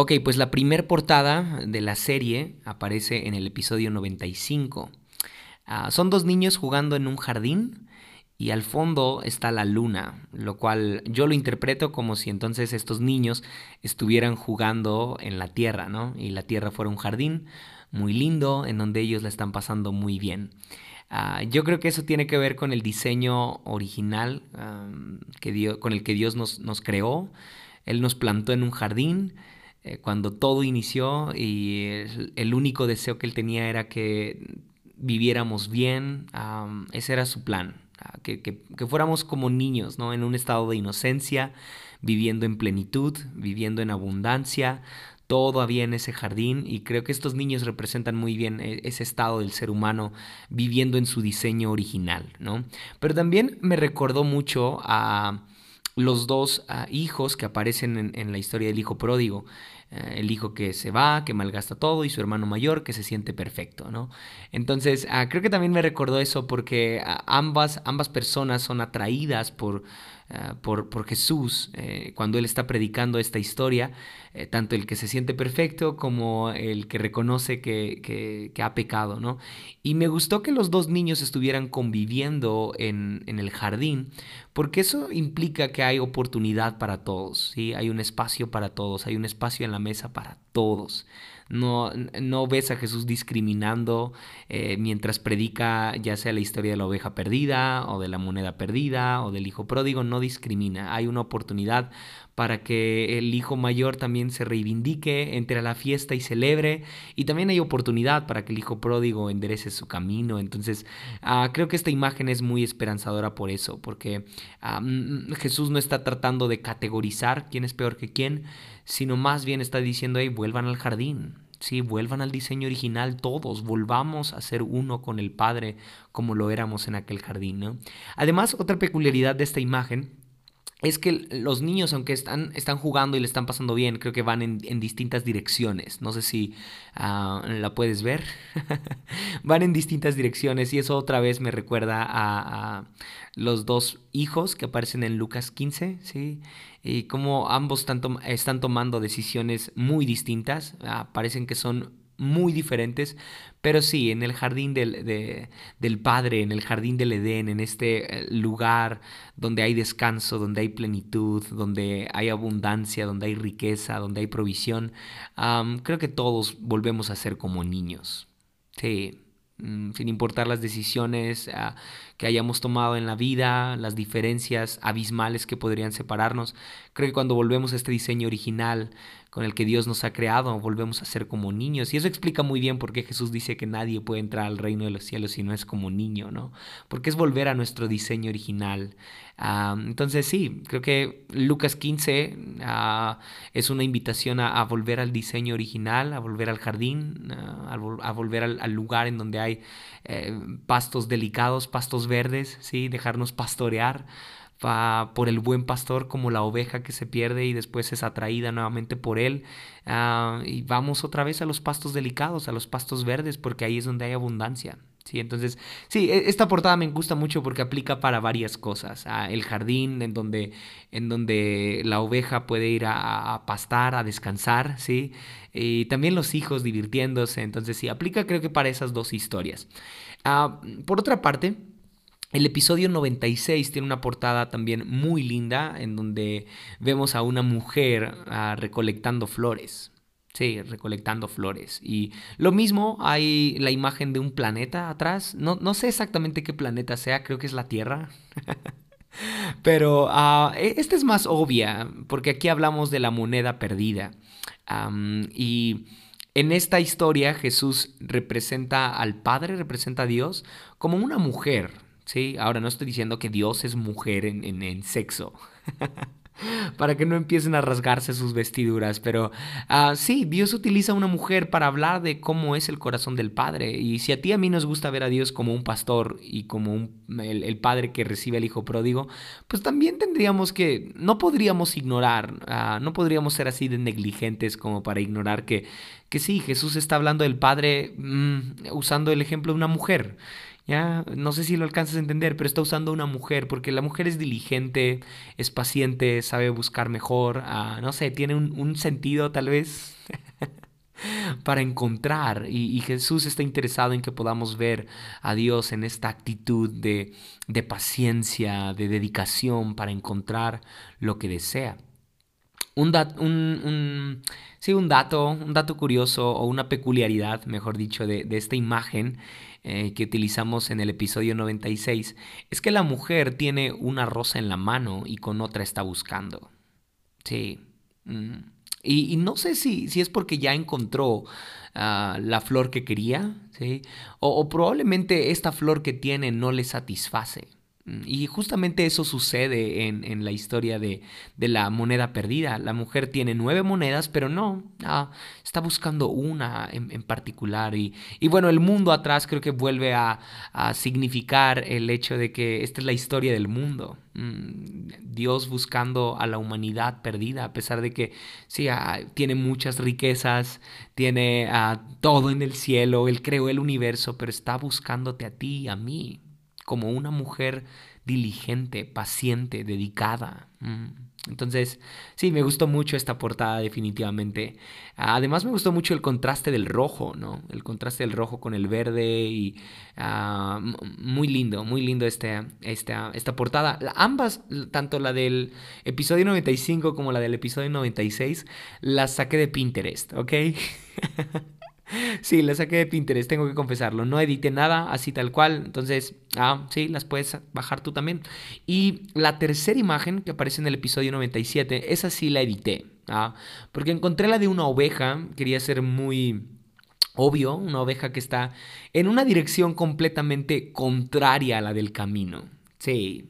Ok, pues la primer portada de la serie aparece en el episodio 95. Ah, son dos niños jugando en un jardín y al fondo está la luna, lo cual yo lo interpreto como si entonces estos niños estuvieran jugando en la tierra, ¿no? Y la tierra fuera un jardín muy lindo en donde ellos la están pasando muy bien. Ah, yo creo que eso tiene que ver con el diseño original que con el que Dios nos creó. Él nos plantó en un jardín eh, cuando todo inició y el, único deseo que él tenía era que viviéramos bien, ese era su plan, que, que, fuéramos como niños, ¿no? En un estado de inocencia, viviendo en plenitud, viviendo en abundancia, todo había en ese jardín y creo que estos niños representan muy bien eh, ese estado del ser humano viviendo en su diseño original, ¿no? Pero también me recordó mucho a los dos ah, hijos que aparecen en, la historia del hijo pródigo. Eh, el hijo que se va, que malgasta todo, y su hermano mayor que se siente perfecto, ¿no? Entonces, ah, creo que también me recordó eso porque ah, ambas, ambas personas son atraídas por Ah, por, por, Jesús eh, cuando Él está predicando esta historia, eh, tanto el que se siente perfecto como el que reconoce que, que, ha pecado, ¿no? Y me gustó que los dos niños estuvieran conviviendo en, en, el jardín, porque eso implica que hay oportunidad para todos, ¿sí? Hay un espacio para todos, hay un espacio en la mesa para todos. No, no ves a Jesús discriminando eh, mientras predica ya sea la historia de la oveja perdida o de la moneda perdida o del hijo pródigo, no discrimina. Hay una oportunidad para que el hijo mayor también se reivindique, entre a la fiesta y celebre. Y también hay oportunidad para que el hijo pródigo enderece su camino. Entonces, ah, creo que esta imagen es muy esperanzadora por eso, porque ah, mm, Jesús no está tratando de categorizar quién es peor que quién, sino más bien está diciendo, hey, vuelvan al jardín. Sí, vuelvan al diseño original todos, volvamos a ser uno con el Padre como lo éramos en aquel jardín. Además, otra peculiaridad de esta imagen es que los niños, aunque están, están jugando y le están pasando bien, creo que van en, distintas direcciones. No sé si ah, la puedes ver. van en distintas direcciones y eso otra vez me recuerda a, los dos hijos que aparecen en Lucas 15, ¿sí? Y cómo ambos están, están tomando decisiones muy distintas. Ah, parecen que son muy diferentes, pero sí, en el jardín del, del, Padre, en el jardín del Edén, en este eh, lugar donde hay descanso, donde hay plenitud, donde hay abundancia, donde hay riqueza, donde hay provisión, creo que todos volvemos a ser como niños. Sí, mm, sin importar las decisiones ah, que hayamos tomado en la vida, las diferencias abismales que podrían separarnos. Creo que cuando volvemos a este diseño original, con el que Dios nos ha creado, volvemos a ser como niños. Y eso explica muy bien por qué Jesús dice que nadie puede entrar al reino de los cielos si no es como niño, ¿no? Porque es volver a nuestro diseño original. Entonces sí, creo que Lucas 15 ah, es una invitación a, volver al diseño original, a volver al jardín, ah, a, volver al, lugar en donde hay eh, pastos delicados, pastos verdes, ¿sí? Dejarnos pastorear por el buen pastor como la oveja que se pierde y después es atraída nuevamente por él. Ah, y vamos otra vez a los pastos delicados, a los pastos verdes, porque ahí es donde hay abundancia. Sí, entonces, sí, e, esta portada me gusta mucho porque aplica para varias cosas. Ah, el jardín en donde, en donde la oveja puede ir a, pastar, a descansar, ¿sí? Y también los hijos divirtiéndose. Entonces, sí, aplica creo que para esas dos historias. Ah, por otra parte, el episodio 96 tiene una portada también muy linda en donde vemos a una mujer ah, recolectando flores. Sí, recolectando flores. Y lo mismo, hay la imagen de un planeta atrás. No, no sé exactamente qué planeta sea, creo que es la Tierra. Pero uh, esta es más obvia, porque aquí hablamos de la moneda perdida. y en esta historia Jesús representa al Padre, representa a Dios como una mujer. ¿Sí? Ahora no estoy diciendo que Dios es mujer en, en, sexo. para que no empiecen a rasgarse sus vestiduras. Pero uh, sí, Dios utiliza a una mujer para hablar de cómo es el corazón del Padre. Y si a ti a mí nos gusta ver a Dios como un pastor y como un, el, Padre que recibe al Hijo pródigo, pues también tendríamos que, no podríamos ignorar, uh, no podríamos ser así de negligentes como para ignorar que, que sí, Jesús está hablando del Padre mm, usando el ejemplo de una mujer. Ya, no sé si lo alcanzas a entender, pero está usando una mujer, porque la mujer es diligente, es paciente, sabe buscar mejor, ah, no sé, tiene un, sentido tal vez para encontrar. Y, Jesús está interesado en que podamos ver a Dios en esta actitud de, paciencia, de dedicación para encontrar lo que desea. Un, sí, un dato, un dato curioso o una peculiaridad, mejor dicho, de esta imagen eh, que utilizamos en el episodio 96 es que la mujer tiene una rosa en la mano y con otra está buscando. Sí. Mm. Y, no sé si, si, es porque ya encontró ah, la flor que quería, ¿sí? o probablemente esta flor que tiene no le satisface. Y justamente eso sucede en, la historia de, la moneda perdida. La mujer tiene nueve monedas, pero no, ah, está buscando una en, particular. Y, bueno, el mundo atrás creo que vuelve a, significar el hecho de que esta es la historia del mundo. Mm, Dios buscando a la humanidad perdida, a pesar de que sí, ah, tiene muchas riquezas, tiene ah, todo en el cielo, Él creó el universo, pero está buscándote a ti y a mí como una mujer diligente, paciente, dedicada. Mm. Entonces, sí, me gustó mucho esta portada definitivamente. Además me gustó mucho el contraste del rojo, ¿no? El contraste del rojo con el verde y ah, muy lindo, muy lindo este, esta, esta portada. Ambas, tanto la del episodio 95 como la del episodio 96, las saqué de Pinterest, ¿ok? Sí, las saqué de Pinterest, tengo que confesarlo. No edité nada así tal cual. Entonces, ah, sí, las puedes bajar tú también. Y la tercera imagen que aparece en el episodio 97, esa sí la edité. Ah, porque encontré la de una oveja. Quería ser muy obvio, una oveja que está en una dirección completamente contraria a la del camino. Sí,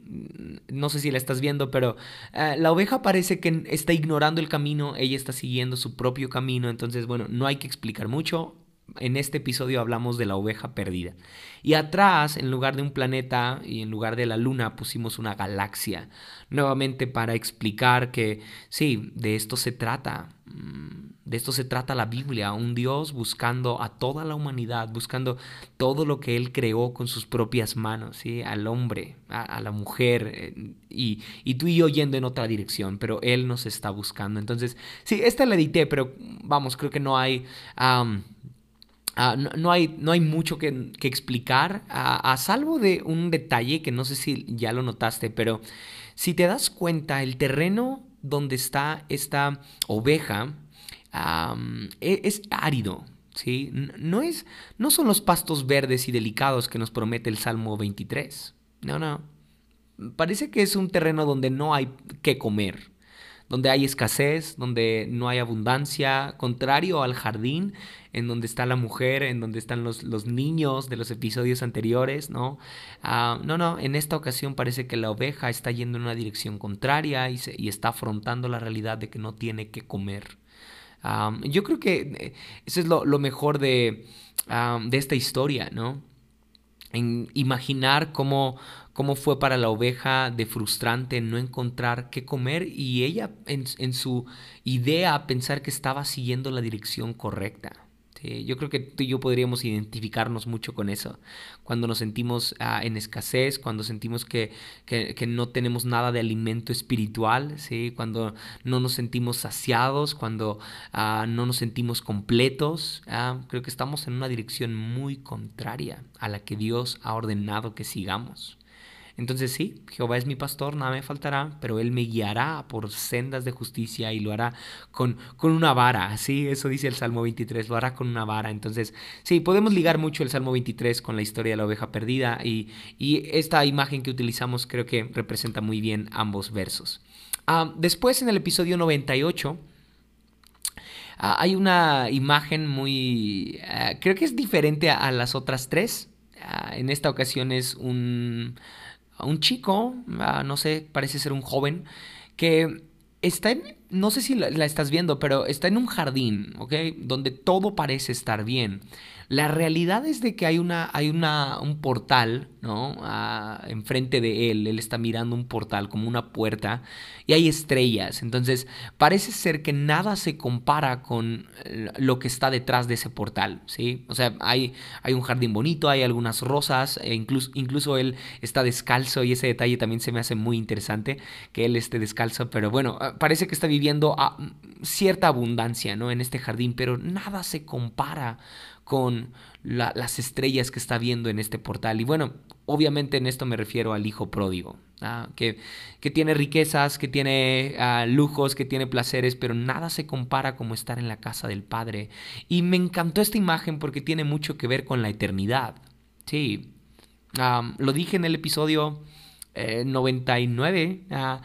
no sé si la estás viendo, pero eh, la oveja parece que está ignorando el camino, ella está siguiendo su propio camino, entonces bueno, no hay que explicar mucho. En este episodio hablamos de la oveja perdida. Y atrás, en lugar de un planeta y en lugar de la luna, pusimos una galaxia. Nuevamente para explicar que sí, de esto se trata. Mm, de esto se trata la Biblia, un Dios buscando a toda la humanidad, buscando todo lo que Él creó con sus propias manos, ¿sí? al hombre, a, la mujer, eh, y, tú y yo yendo en otra dirección, pero Él nos está buscando. Entonces, sí, esta la edité, pero vamos, creo que no hay... Ah, no, hay, no, hay, mucho que, explicar, a, salvo de un detalle que no sé si ya lo notaste, pero si te das cuenta, el terreno donde está esta oveja e, es, árido. ¿sí? No, es, no son los pastos verdes y delicados que nos promete el Salmo 23. No, no. Parece que es un terreno donde no hay que comer donde hay escasez, donde no hay abundancia, contrario al jardín, en donde está la mujer, en donde están los, los niños de los episodios anteriores, ¿no? Ah, no, no, en esta ocasión parece que la oveja está yendo en una dirección contraria y, y está afrontando la realidad de que no tiene que comer. Yo creo que eh, eso es lo, mejor de, ah, de esta historia, ¿no? En imaginar cómo, cómo fue para la oveja de frustrante no encontrar qué comer y ella en su idea pensar que estaba siguiendo la dirección correcta. Yo creo que tú y yo podríamos identificarnos mucho con eso. Cuando nos sentimos ah, en escasez, cuando sentimos que, que, que, no tenemos nada de alimento espiritual, ¿sí? cuando no nos sentimos saciados, cuando ah, no nos sentimos completos, ah, creo que estamos en una dirección muy contraria a la que Dios ha ordenado que sigamos. Entonces sí, Jehová es mi pastor, nada me faltará, pero Él me guiará por sendas de justicia y lo hará con, con una vara, ¿sí? Eso dice el Salmo 23, lo hará con una vara. Entonces, sí, podemos ligar mucho el Salmo 23 con la historia de la oveja perdida y, esta imagen que utilizamos creo que representa muy bien ambos versos. Ah, después en el episodio 98... Ah, hay una imagen muy... Ah, creo que es diferente a las otras tres. en esta ocasión es un, un chico, no sé, parece ser un joven, que está en, no sé si la, estás viendo, pero está en un jardín, ¿ok? Donde todo parece estar bien. La realidad es de que hay, una, hay una, un portal, ¿no? Enfrente de él, él está mirando un portal como una puerta y hay estrellas. Entonces, parece ser que nada se compara con eh, lo que está detrás de ese portal, ¿sí? O sea, hay, hay un jardín bonito, hay algunas rosas, e incluso, incluso él está descalzo y ese detalle también se me hace muy interesante, que él esté descalzo, pero bueno, ah, parece que está viviendo a cierta abundancia, ¿no? En este jardín, pero nada se compara con las estrellas que está viendo en este portal. Y bueno, obviamente en esto me refiero al hijo pródigo, ¿ah? que, que, tiene riquezas, que tiene ah, lujos, que tiene placeres, pero nada se compara como estar en la casa del Padre. Y me encantó esta imagen porque tiene mucho que ver con la eternidad. Sí, lo dije en el episodio 99, eh,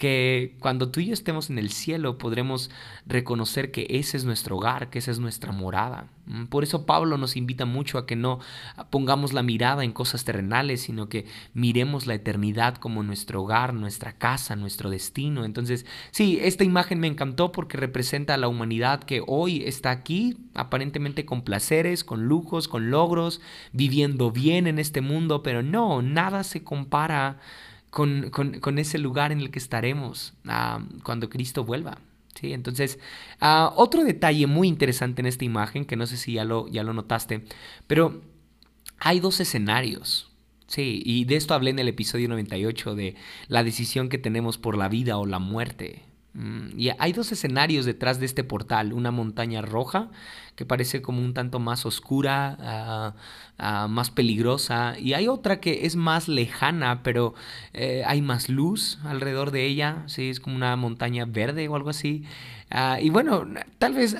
que cuando tú y yo estemos en el cielo podremos reconocer que ese es nuestro hogar, que esa es nuestra morada. Mm, por eso Pablo nos invita mucho a que no pongamos la mirada en cosas terrenales, sino que miremos la eternidad como nuestro hogar, nuestra casa, nuestro destino. Entonces, sí, esta imagen me encantó porque representa a la humanidad que hoy está aquí, aparentemente con placeres, con lujos, con logros, viviendo bien en este mundo, pero no, nada se compara con, ese lugar en el que estaremos ah, cuando Cristo vuelva. ¿sí? Entonces, ah, otro detalle muy interesante en esta imagen, que no sé si ya lo, ya lo notaste, pero hay dos escenarios. Sí, y de esto hablé en el episodio 98 de la decisión que tenemos por la vida o la muerte. Mm, y hay dos escenarios detrás de este portal, una montaña roja que parece como un tanto más oscura, ah, ah, más peligrosa, y hay otra que es más lejana, pero eh, hay más luz alrededor de ella, ¿sí? es como una montaña verde o algo así. Ah, y bueno, tal vez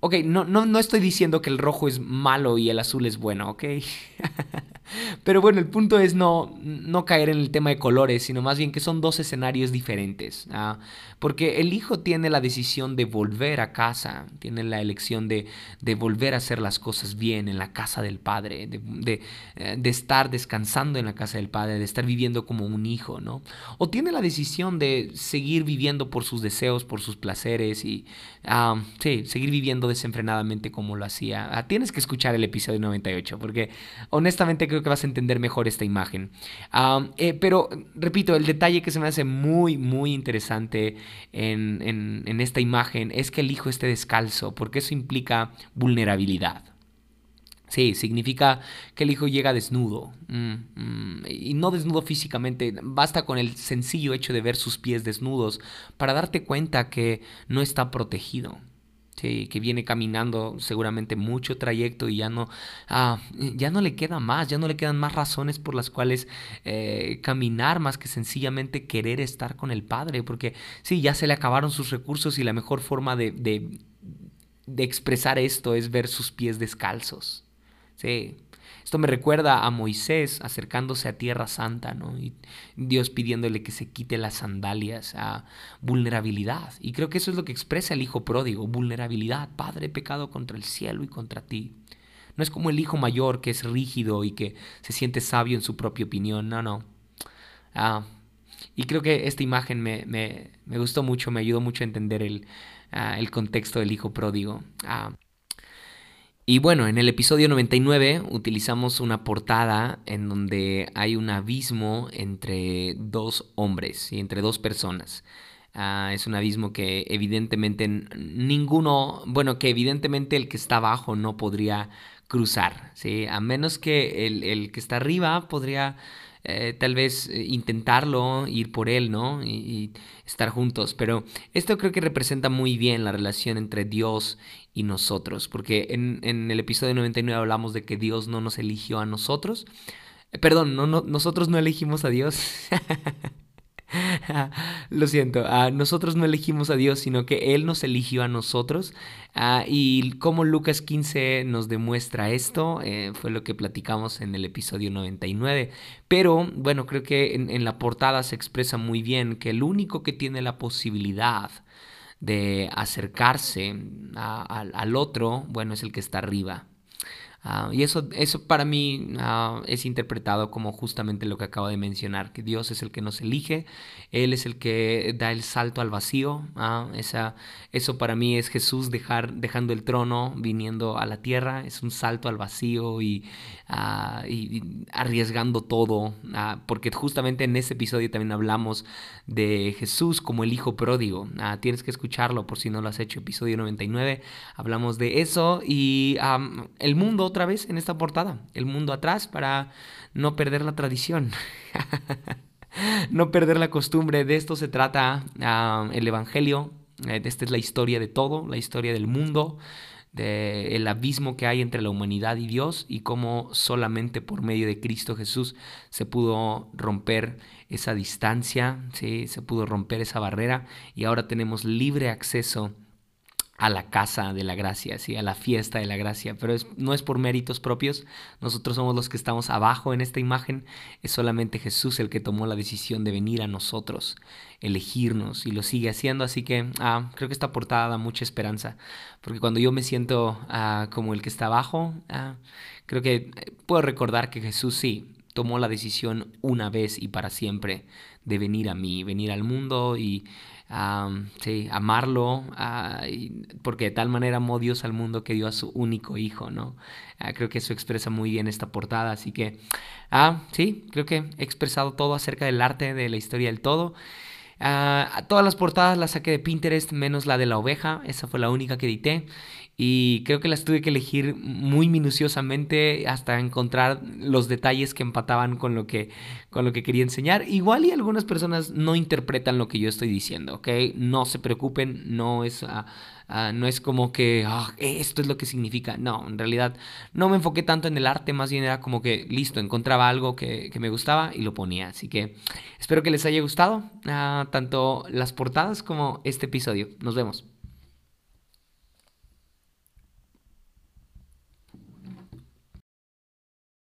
Ok, no, no, no estoy diciendo que el rojo es malo y el azul es bueno, ok. Pero bueno, el punto es no, no caer en el tema de colores, sino más bien que son dos escenarios diferentes. ¿ah? Porque el hijo tiene la decisión de volver a casa, tiene la elección de, de volver a hacer las cosas bien en la casa del padre, de, de, eh, estar descansando en la casa del padre, de estar viviendo como un hijo, ¿no? O tiene la decisión de seguir viviendo por sus deseos, por sus placeres y, ah, sí, seguir viviendo desenfrenadamente como lo hacía. Ah, tienes que escuchar el episodio 98 porque honestamente creo que vas a entender mejor esta imagen. Eh, pero repito, el detalle que se me hace muy, muy interesante en, esta imagen es que el hijo esté descalzo porque eso implica vulnerabilidad. Sí, significa que el hijo llega desnudo. Mm, mm, y no desnudo físicamente, basta con el sencillo hecho de ver sus pies desnudos para darte cuenta que no está protegido que viene caminando seguramente mucho trayecto y ya no, ah, ya no le queda más, ya no le quedan más razones por las cuales eh, caminar más que sencillamente querer estar con el Padre, porque sí, ya se le acabaron sus recursos y la mejor forma de, de, de expresar esto es ver sus pies descalzos. Sí, esto me recuerda a Moisés acercándose a Tierra Santa, ¿no? Y Dios pidiéndole que se quite las sandalias, a vulnerabilidad. Y creo que eso es lo que expresa el hijo pródigo, vulnerabilidad. Padre, pecado contra el cielo y contra ti. No es como el hijo mayor que es rígido y que se siente sabio en su propia opinión, no, no. Ah, y creo que esta imagen me, me, me, gustó mucho, me ayudó mucho a entender el, ah, el contexto del hijo pródigo. Ah, y bueno, en el episodio 99 utilizamos una portada en donde hay un abismo entre dos hombres y entre dos personas. Ah, es un abismo que evidentemente ninguno, bueno, que evidentemente el que está abajo no podría cruzar, ¿sí? A menos que el, el que está arriba podría eh, tal vez eh, intentarlo, ir por él, ¿no? Y, estar juntos. Pero esto creo que representa muy bien la relación entre Dios y nosotros, porque en, el episodio 99 hablamos de que Dios no nos eligió a nosotros. Eh, perdón, no, nosotros no elegimos a Dios. Lo siento, ah, nosotros no elegimos a Dios, sino que Él nos eligió a nosotros. Ah, y como Lucas 15 nos demuestra esto, eh, fue lo que platicamos en el episodio 99. Pero bueno, creo que en, la portada se expresa muy bien que el único que tiene la posibilidad de acercarse al otro, bueno, es el que está arriba. Ah, y eso, eso para mí ah, es interpretado como justamente lo que acabo de mencionar, que Dios es el que nos elige, Él es el que da el salto al vacío. Ah, esa, eso para mí es Jesús dejar, dejando el trono, viniendo a la tierra, es un salto al vacío y, y arriesgando todo, porque justamente en ese episodio también hablamos de Jesús como el Hijo pródigo. tienes que escucharlo por si no lo has hecho, episodio 99, hablamos de eso y el mundo otra vez en esta portada, el mundo atrás para no perder la tradición. no perder la costumbre, de esto se trata ah, el Evangelio, eh, esta es la historia de todo, la historia del mundo, del el abismo que hay entre la humanidad y Dios y cómo solamente por medio de Cristo Jesús se pudo romper esa distancia, ¿sí? se pudo romper esa barrera y ahora tenemos libre acceso a la casa de la gracia, ¿sí? a la fiesta de la gracia, pero no es por méritos propios, nosotros somos los que estamos abajo en esta imagen, es solamente Jesús el que tomó la decisión de venir a nosotros, elegirnos y lo sigue haciendo, así que ah, creo que esta portada da mucha esperanza, porque cuando yo me siento ah, como el que está abajo, ah, creo que eh, puedo recordar que Jesús sí tomó la decisión una vez y para siempre de venir a mí, venir al mundo y sí, amarlo, porque de tal manera amó Dios al mundo que dio a su único hijo, ¿no? Ah, creo que eso expresa muy bien esta portada, así que, ah, sí, creo que he expresado todo acerca del arte, de la historia del todo. Ah, todas las portadas las saqué de Pinterest, menos la de la oveja, esa fue la única que edité y creo que las tuve que elegir muy minuciosamente hasta encontrar los detalles que empataban con lo que, con lo que quería enseñar. Igual y algunas personas no interpretan lo que yo estoy diciendo, ¿ok? No se preocupen, no es, ah, ah, no es como que ah, esto es lo que significa. No, en realidad no me enfoqué tanto en el arte, más bien era como que listo, encontraba algo que, que me gustaba y lo ponía. Así que espero que les haya gustado tanto las portadas como este episodio. Nos vemos.